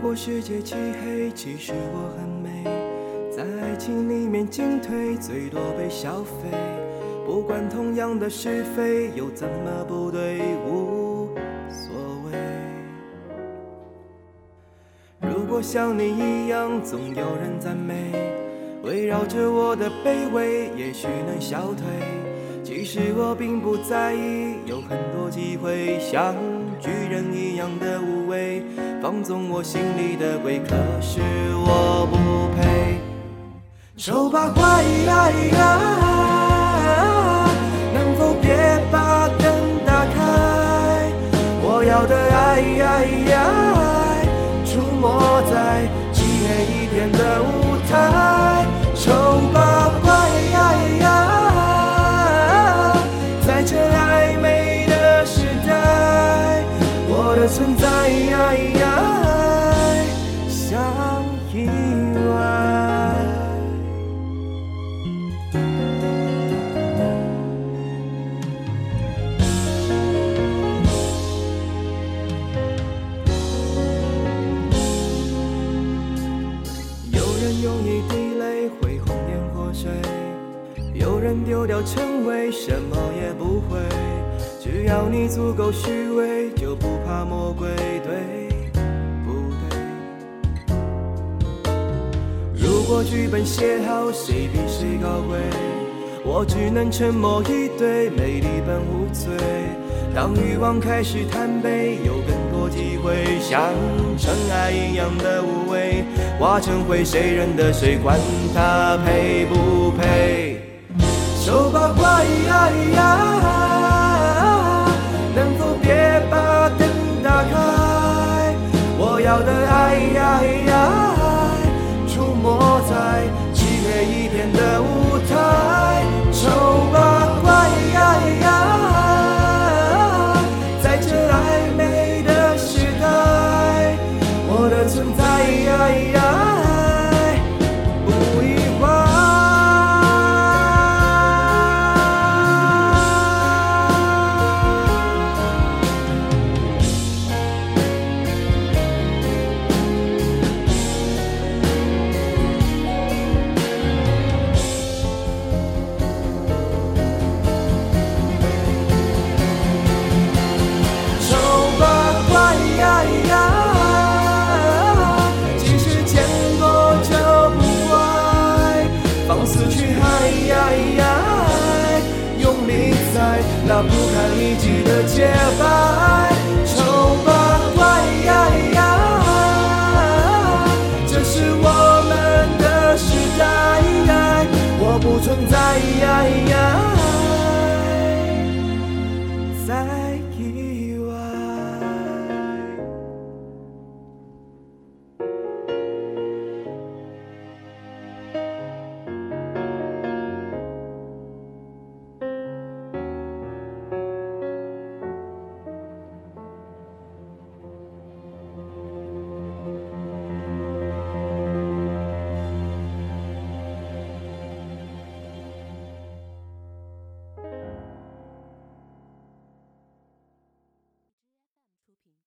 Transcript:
如果世界漆黑，其实我很美，在爱情里面进退，最多被消费。不管同样的是非，又怎么不对？无所谓。如果像你一样，总有人赞美，围绕着我的卑微，也许能消退。其实我并不在意，有很多机会，像巨人一样的，放纵我心里的鬼。可是我不配。丑八怪，能否别把灯打开？我要的爱，出没在漆黑一片的舞台。丑八怪，在这暧昧的时代，我的存在人丢掉称谓，什么也不会。只要你足够虚伪，就不怕魔鬼，对不对？如果剧本写好，谁比谁高贵？我只能沉默以对，美丽本无罪。当欲望开始贪杯，有更多机会，像尘埃一样的无畏，化成灰，谁认得谁？管他配不配？丑八怪，能否别把灯打开？我要的爱，出没在漆黑一片的放肆去爱，用力在那不堪一击的洁白。丑八怪，这是我们的时代，我不存在。在